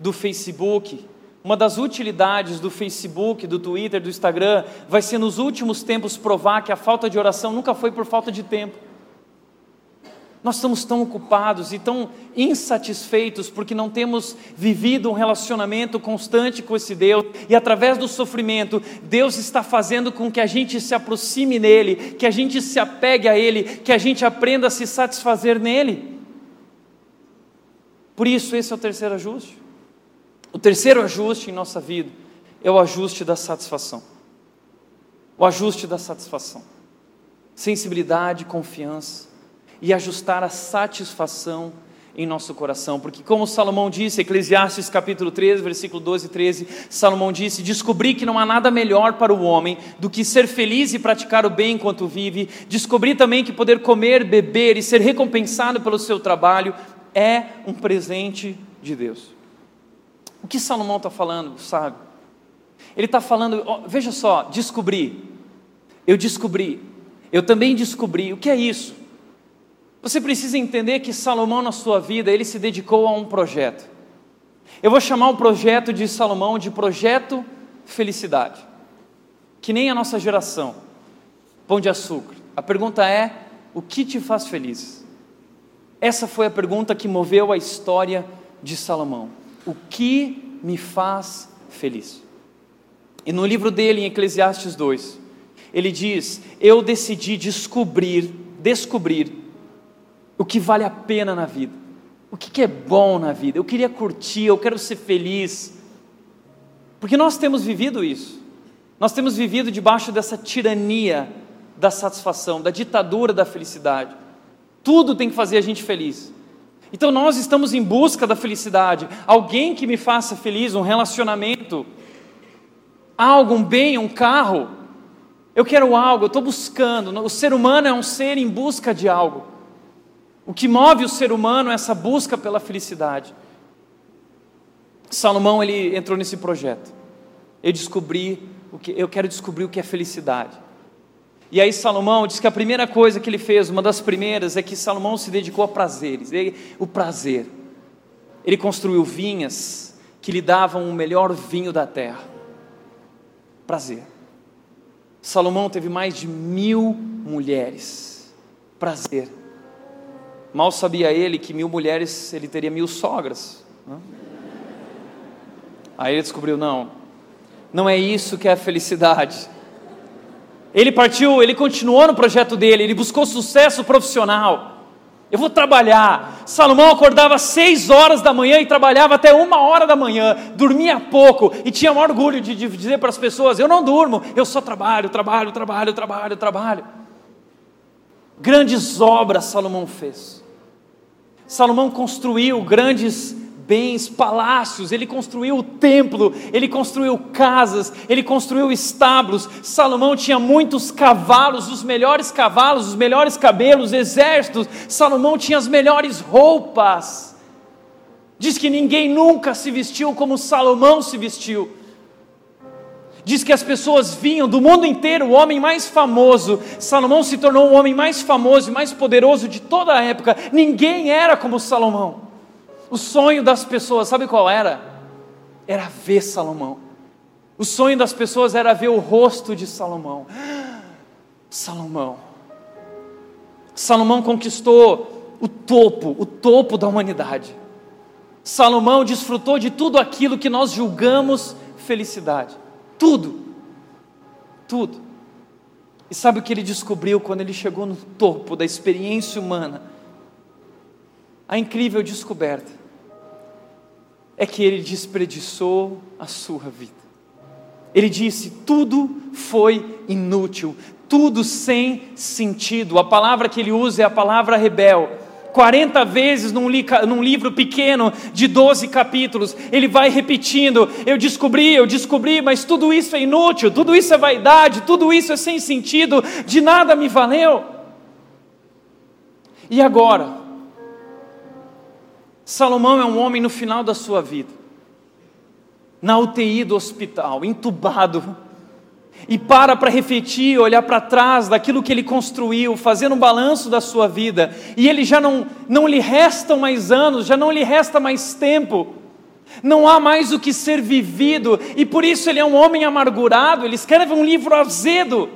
do Facebook uma das utilidades do Facebook, do Twitter, do Instagram, vai ser nos últimos tempos provar que a falta de oração nunca foi por falta de tempo. Nós estamos tão ocupados e tão insatisfeitos porque não temos vivido um relacionamento constante com esse Deus, e através do sofrimento, Deus está fazendo com que a gente se aproxime nele, que a gente se apegue a ele, que a gente aprenda a se satisfazer nele. Por isso, esse é o terceiro ajuste. O terceiro ajuste em nossa vida é o ajuste da satisfação. O ajuste da satisfação. Sensibilidade, confiança e ajustar a satisfação em nosso coração, porque como Salomão disse, Eclesiastes capítulo 13, versículo 12 e 13, Salomão disse: Descobri que não há nada melhor para o homem do que ser feliz e praticar o bem enquanto vive. Descobri também que poder comer, beber e ser recompensado pelo seu trabalho é um presente de Deus. O que Salomão está falando, sabe? Ele está falando, veja só, descobri. Eu descobri. Eu também descobri. O que é isso? Você precisa entender que Salomão, na sua vida, ele se dedicou a um projeto. Eu vou chamar o projeto de Salomão de projeto felicidade. Que nem a nossa geração. Pão de açúcar. A pergunta é: o que te faz feliz? Essa foi a pergunta que moveu a história de Salomão o que me faz feliz. E no livro dele, em Eclesiastes 2, ele diz: Eu decidi descobrir, descobrir o que vale a pena na vida, o que é bom na vida. Eu queria curtir, eu quero ser feliz, porque nós temos vivido isso, nós temos vivido debaixo dessa tirania da satisfação, da ditadura da felicidade. Tudo tem que fazer a gente feliz. Então nós estamos em busca da felicidade, alguém que me faça feliz, um relacionamento algo, um bem, um carro. Eu quero algo, eu estou buscando. O ser humano é um ser em busca de algo. O que move o ser humano é essa busca pela felicidade. Salomão ele entrou nesse projeto. Eu descobri o que eu quero descobrir o que é felicidade. E aí Salomão diz que a primeira coisa que ele fez, uma das primeiras, é que Salomão se dedicou a prazeres. O prazer. Ele construiu vinhas que lhe davam o melhor vinho da terra prazer. Salomão teve mais de mil mulheres. Prazer. Mal sabia ele que mil mulheres ele teria mil sogras. Né? Aí ele descobriu: não, não é isso que é a felicidade. Ele partiu, ele continuou no projeto dele, ele buscou sucesso profissional. Eu vou trabalhar. Salomão acordava seis horas da manhã e trabalhava até uma hora da manhã, dormia pouco e tinha o orgulho de, de dizer para as pessoas: Eu não durmo, eu só trabalho, trabalho, trabalho, trabalho, trabalho. Grandes obras Salomão fez. Salomão construiu grandes bens, palácios, ele construiu o templo, ele construiu casas, ele construiu estábulos. Salomão tinha muitos cavalos, os melhores cavalos, os melhores cabelos, exércitos. Salomão tinha as melhores roupas. Diz que ninguém nunca se vestiu como Salomão se vestiu. Diz que as pessoas vinham do mundo inteiro, o homem mais famoso. Salomão se tornou o homem mais famoso e mais poderoso de toda a época. Ninguém era como Salomão. O sonho das pessoas, sabe qual era? Era ver Salomão. O sonho das pessoas era ver o rosto de Salomão. Salomão. Salomão conquistou o topo, o topo da humanidade. Salomão desfrutou de tudo aquilo que nós julgamos felicidade. Tudo. Tudo. E sabe o que ele descobriu quando ele chegou no topo da experiência humana? A incrível descoberta é que ele desperdiçou a sua vida. Ele disse: tudo foi inútil, tudo sem sentido. A palavra que ele usa é a palavra rebel. 40 vezes num, li, num, livro pequeno de 12 capítulos, ele vai repetindo: Eu descobri, eu descobri, mas tudo isso é inútil, tudo isso é vaidade, tudo isso é sem sentido, de nada me valeu. E agora? Salomão é um homem no final da sua vida, na UTI do hospital, entubado, e para para refletir, olhar para trás daquilo que ele construiu, fazendo um balanço da sua vida, e ele já não, não lhe restam mais anos, já não lhe resta mais tempo, não há mais o que ser vivido, e por isso ele é um homem amargurado, ele escreve um livro azedo,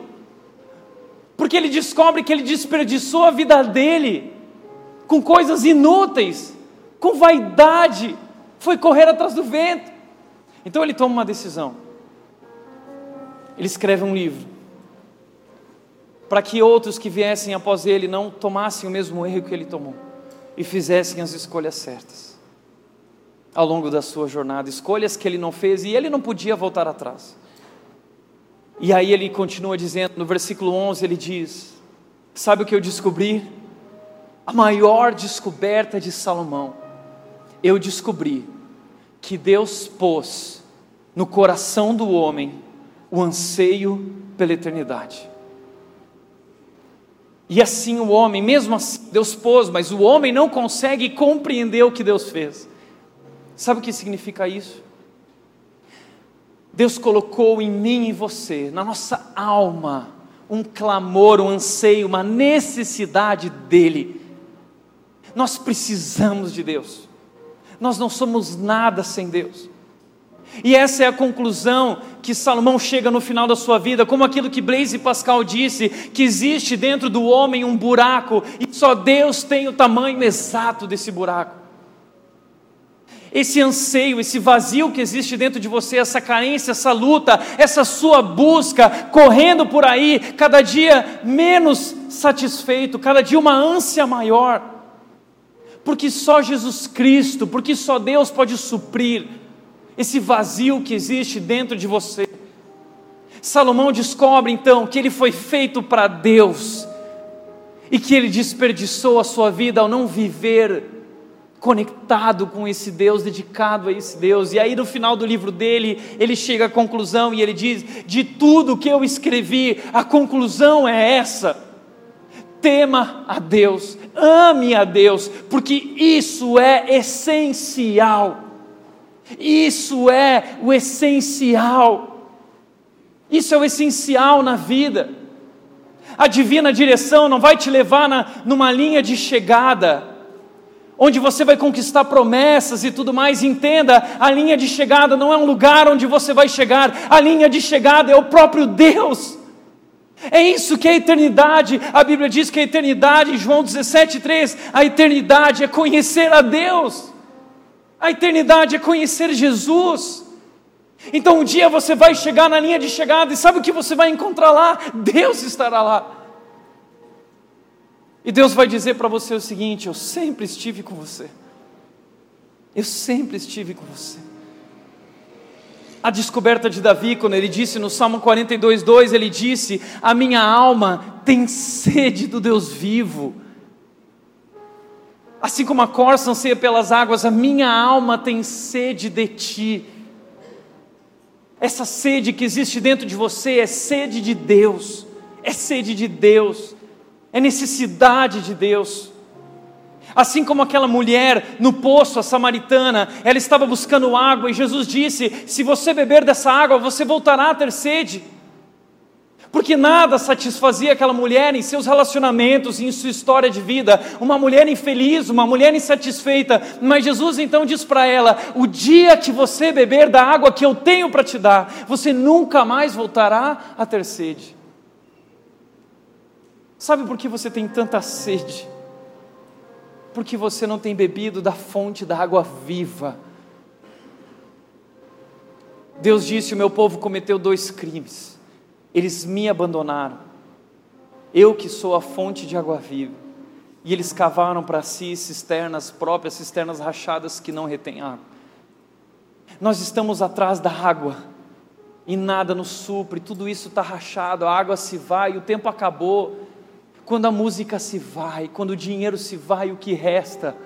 porque ele descobre que ele desperdiçou a vida dele com coisas inúteis, com vaidade, foi correr atrás do vento. Então ele toma uma decisão. Ele escreve um livro para que outros que viessem após ele não tomassem o mesmo erro que ele tomou e fizessem as escolhas certas ao longo da sua jornada, escolhas que ele não fez e ele não podia voltar atrás. E aí ele continua dizendo, no versículo 11 ele diz: Sabe o que eu descobri? A maior descoberta de Salomão eu descobri que Deus pôs no coração do homem o anseio pela eternidade. E assim o homem, mesmo assim, Deus pôs, mas o homem não consegue compreender o que Deus fez. Sabe o que significa isso? Deus colocou em mim e você, na nossa alma, um clamor, um anseio, uma necessidade dEle. Nós precisamos de Deus nós não somos nada sem Deus. E essa é a conclusão que Salomão chega no final da sua vida, como aquilo que Blaise Pascal disse, que existe dentro do homem um buraco e só Deus tem o tamanho exato desse buraco. esse anseio, esse vazio que existe dentro de você, essa carência, essa luta, essa sua busca, correndo por aí, cada dia menos satisfeito, cada dia uma ânsia maior, porque só Jesus Cristo, porque só Deus pode suprir esse vazio que existe dentro de você. Salomão descobre então que ele foi feito para Deus e que ele desperdiçou a sua vida ao não viver conectado com esse Deus, dedicado a esse Deus. E aí no final do livro dele, ele chega à conclusão e ele diz: "De tudo que eu escrevi, a conclusão é essa: tema a Deus, ame a Deus, porque isso é essencial. Isso é o essencial. Isso é o essencial na vida. A divina direção não vai te levar na, numa linha de chegada, onde você vai conquistar promessas e tudo mais. Entenda, a linha de chegada não é um lugar onde você vai chegar, a linha de chegada é o próprio Deus. É isso que é a eternidade. A Bíblia diz que a eternidade, João 17,3, a eternidade é conhecer a Deus, a eternidade é conhecer Jesus. Então um dia você vai chegar na linha de chegada e sabe o que você vai encontrar lá? Deus estará lá. E Deus vai dizer para você o seguinte: Eu sempre estive com você. Eu sempre estive com você. A descoberta de Davi, quando ele disse no Salmo 42, 2, ele disse: A minha alma tem sede do Deus vivo. Assim como a corça anseia pelas águas, a minha alma tem sede de ti. Essa sede que existe dentro de você é sede de Deus, é sede de Deus, é necessidade de Deus. Assim como aquela mulher no poço, a samaritana, ela estava buscando água e Jesus disse: Se você beber dessa água, você voltará a ter sede porque nada satisfazia aquela mulher em seus relacionamentos, em sua história de vida, uma mulher infeliz, uma mulher insatisfeita, mas Jesus então diz para ela: o dia que você beber da água que eu tenho para te dar, você nunca mais voltará a ter sede. Sabe por que você tem tanta sede? Porque você não tem bebido da fonte da água viva. Deus disse: O meu povo cometeu dois crimes eles me abandonaram. Eu que sou a fonte de água viva. E eles cavaram para si cisternas próprias, cisternas rachadas que não retêm água. Nós estamos atrás da água e nada nos supre, tudo isso está rachado, a água se vai, o tempo acabou. Quando a música se vai, quando o dinheiro se vai, o que resta?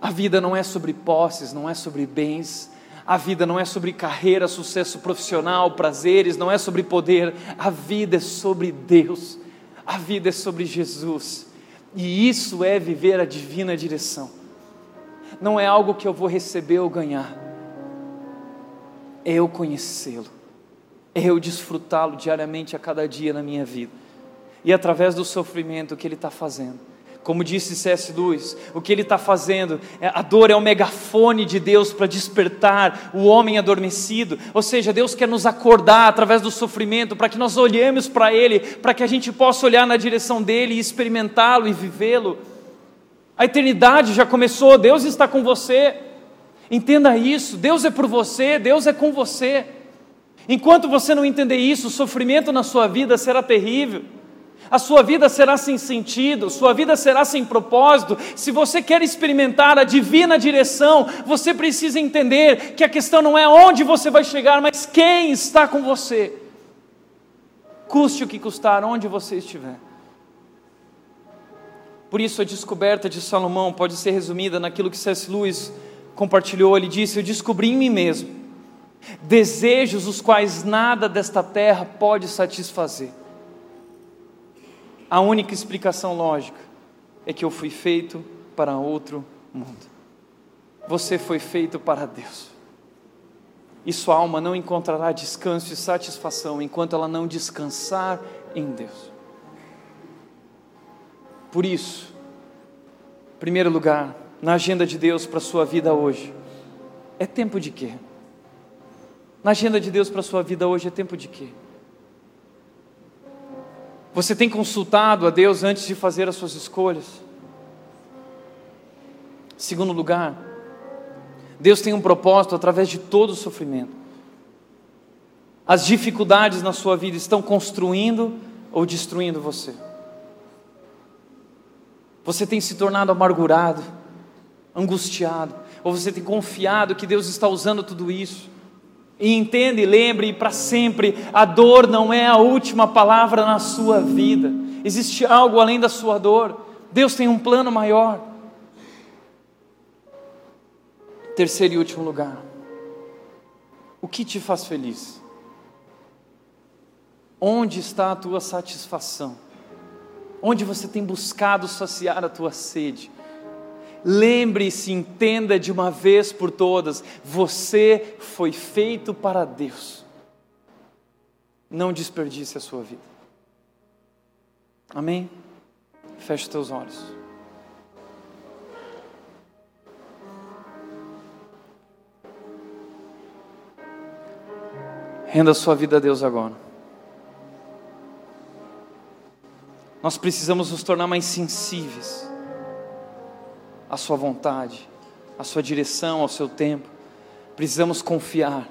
A vida não é sobre posses, não é sobre bens, a vida não é sobre carreira, sucesso profissional, prazeres, não é sobre poder. A vida é sobre Deus. A vida é sobre Jesus. E isso é viver a divina direção. Não é algo que eu vou receber ou ganhar. É eu conhecê-lo. É eu desfrutá-lo diariamente a cada dia na minha vida. E através do sofrimento que ele está fazendo como disse C.S. Lewis, o que ele está fazendo, é, a dor é o megafone de Deus para despertar o homem adormecido, ou seja, Deus quer nos acordar através do sofrimento, para que nós olhemos para Ele, para que a gente possa olhar na direção dEle e experimentá-lo e vivê-lo. A eternidade já começou, Deus está com você, entenda isso, Deus é por você, Deus é com você. Enquanto você não entender isso, o sofrimento na sua vida será terrível a sua vida será sem sentido, sua vida será sem propósito. Se você quer experimentar a divina direção, você precisa entender que a questão não é onde você vai chegar, mas quem está com você. Custe o que custar, onde você estiver. Por isso, a descoberta de Salomão pode ser resumida naquilo que C.S. Lewis compartilhou. Ele disse: Eu descobri em mim mesmo desejos os quais nada desta terra pode satisfazer a única explicação lógica é que eu fui feito para outro mundo. Você foi feito para Deus. E sua alma não encontrará descanso e satisfação enquanto ela não descansar em Deus. Por isso, em primeiro lugar, na agenda de Deus para a sua vida hoje, é tempo de quê? Na agenda de Deus para a sua vida hoje é tempo de quê? Você tem consultado a Deus antes de fazer as suas escolhas? Segundo lugar, Deus tem um propósito através de todo o sofrimento. As dificuldades na sua vida estão construindo ou destruindo você. Você tem se tornado amargurado, angustiado, ou você tem confiado que Deus está usando tudo isso. E entende, lembre para sempre: a dor não é a última palavra na sua vida, existe algo além da sua dor. Deus tem um plano maior. Terceiro e último lugar. O que te faz feliz? Onde está a tua satisfação? Onde você tem buscado saciar a tua sede? Lembre-se, entenda de uma vez por todas: você foi feito para Deus. Não desperdice a sua vida. Amém? Feche teus olhos. Renda sua vida a Deus agora. Nós precisamos nos tornar mais sensíveis à Sua vontade, à Sua direção, ao seu tempo. Precisamos confiar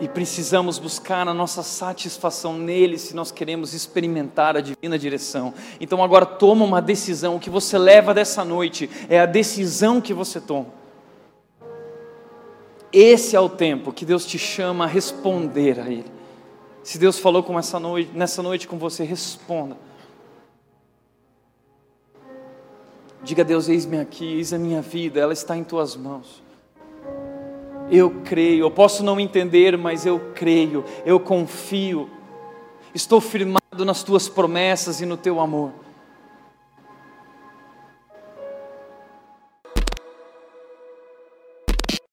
e precisamos buscar a nossa satisfação nele se nós queremos experimentar a divina direção. Então agora toma uma decisão, o que você leva dessa noite é a decisão que você toma. Esse é o tempo que Deus te chama a responder a Ele. Se Deus falou com essa noite, nessa noite com você, responda. Diga a Deus: Eis-me aqui, eis a minha vida, ela está em tuas mãos. Eu creio, eu posso não entender, mas eu creio, eu confio, estou firmado nas tuas promessas e no teu amor.